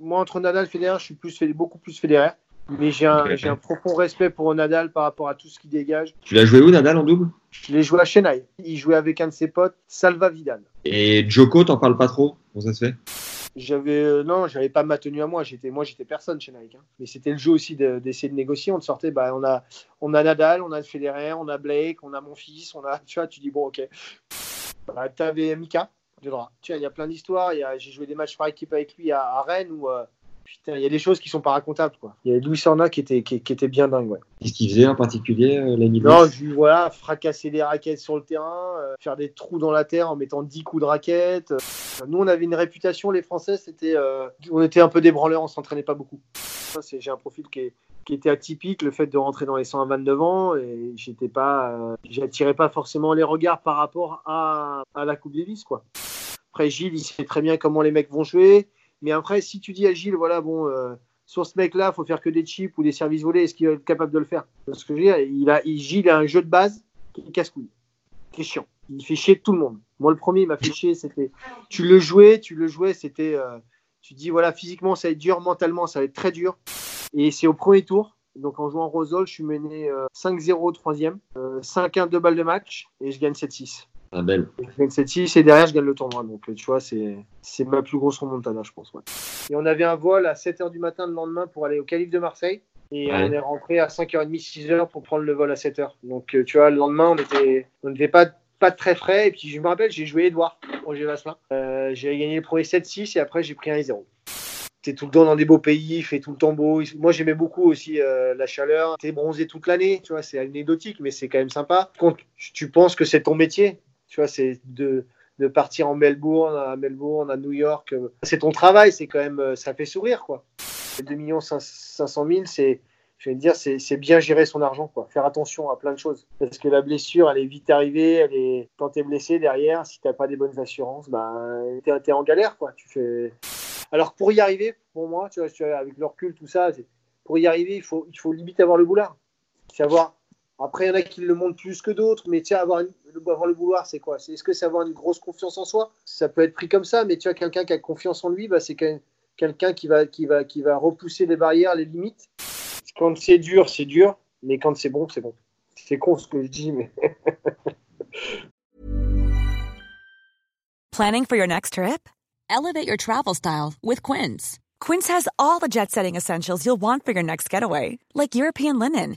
Moi, entre Nadal et Federer, je suis plus, beaucoup plus fédéraire. Mais j'ai un, profond respect pour Nadal par rapport à tout ce qu'il dégage. Tu l'as joué où, Nadal, en double? Je l'ai joué à Chennai. Il jouait avec un de ses potes, Salva Vidal. Et Joko, t'en parles pas trop? Comment ça se fait? J'avais euh, non, j'avais pas ma tenue à moi. J'étais moi, j'étais personne chez Nike. hein. Mais c'était le jeu aussi de- d'essayer de, négocier. On te sortait, bah, on a, on a Nadal, on a Federer, on a Blake, on a mon fils, on a, tu vois, tu dis bon, ok. Bah, T'avais Mika? De droit. Tu vois, il y a plein d'histoires. J'ai joué des matchs par équipe avec lui à, à Rennes où euh, putain, il y a des choses qui sont pas racontables quoi. Il y avait Louis Sorna qui était, qui, qui était bien dingue. Ouais. Qu'est-ce qu'il faisait en particulier, euh, Non, je voilà, fracasser des raquettes sur le terrain, euh, faire des trous dans la terre en mettant 10 coups de raquette. Euh, Nous, on avait une réputation, les Français, c'était, euh, on était un peu des branleurs, on s'entraînait pas beaucoup. J'ai un profil qui, est- qui était atypique, le fait de rentrer dans les 129 ans, et j'étais pas, euh, j'attirais pas forcément les regards par rapport à, à la Coupe Davis, quoi. Après, Gilles, il sait très bien comment les mecs vont jouer, mais après, si tu dis à Gilles, voilà, bon. euh, sur ce mec-là, faut faire que des chips ou des services volés. Est-ce qu'il être capable de le faire? Parce que je veux dire, il a, il, Gilles a un jeu de base qui est casse-couille, qui est chiant. Il fait chier tout le monde. Moi, le premier, il m'a fait chier. C'était, tu le jouais, tu le jouais, c'était, euh, tu dis voilà, physiquement, ça va être dur, mentalement, ça va être très dur. Et c'est au premier tour. Donc en jouant Rosol, je suis mené euh, 5-0 au troisième, euh, 5-1 deux balles de match et je gagne 7-6. Ah, belle. Gagne 7-6 et derrière je gagne le tournoi. Donc euh, tu vois, c'est c'est ma plus grosse remontada, je pense. ouais. Et on avait un vol à 7h du matin le lendemain pour aller au Calife de Marseille. Et Ouais. on est rentré à 5h30, 6h pour prendre le vol à 7h. Donc euh, tu vois, le lendemain, on était on n'était pas, pas très frais. Et puis je me rappelle, j'ai joué Edouard, Roger Vasselin. Euh, j'ai gagné le premier 7-6 et après j'ai pris 1-0. T'es tout le temps dans des beaux pays, il fait tout le temps beau. Moi, j'aimais beaucoup aussi euh, la chaleur. T'es bronzé toute l'année, tu vois, c'est anecdotique, mais c'est quand même sympa. Quand tu tu penses que c'est ton métier, tu vois, c'est de, de partir en Melbourne, à Melbourne, à New York. euh, C'est ton travail, c'est quand même, euh, ça fait sourire, quoi. Les 2 500 000, c'est, je vais te dire, c'est bien gérer son argent, quoi. Faire attention à plein de choses. Parce que la blessure, elle est vite arrivée, elle est, quand t'es blessé derrière, si t'as pas des bonnes assurances, ben, t'es t'es en galère, quoi. Tu fais, alors pour y arriver, pour moi, tu vois, avec le recul, tout ça, pour y arriver, il faut, il faut limite avoir le boulard. Savoir. Après, il y en a qui le montrent plus que d'autres, mais vois, avoir, une- avoir le vouloir, c'est quoi? Est-ce que c'est avoir une grosse confiance en soi? Ça peut être pris comme ça, mais tu vois, quelqu'un qui a confiance en lui, bah, c'est quel- quelqu'un qui va, qui, va, qui va repousser les barrières, les limites. Quand c'est dur, c'est dur, mais quand c'est bon, c'est bon. C'est con ce que je dis, mais Planning for your next trip? Elevate your travel style with Quince. Quince has all the jet setting essentials you'll want for your next getaway, like European linen,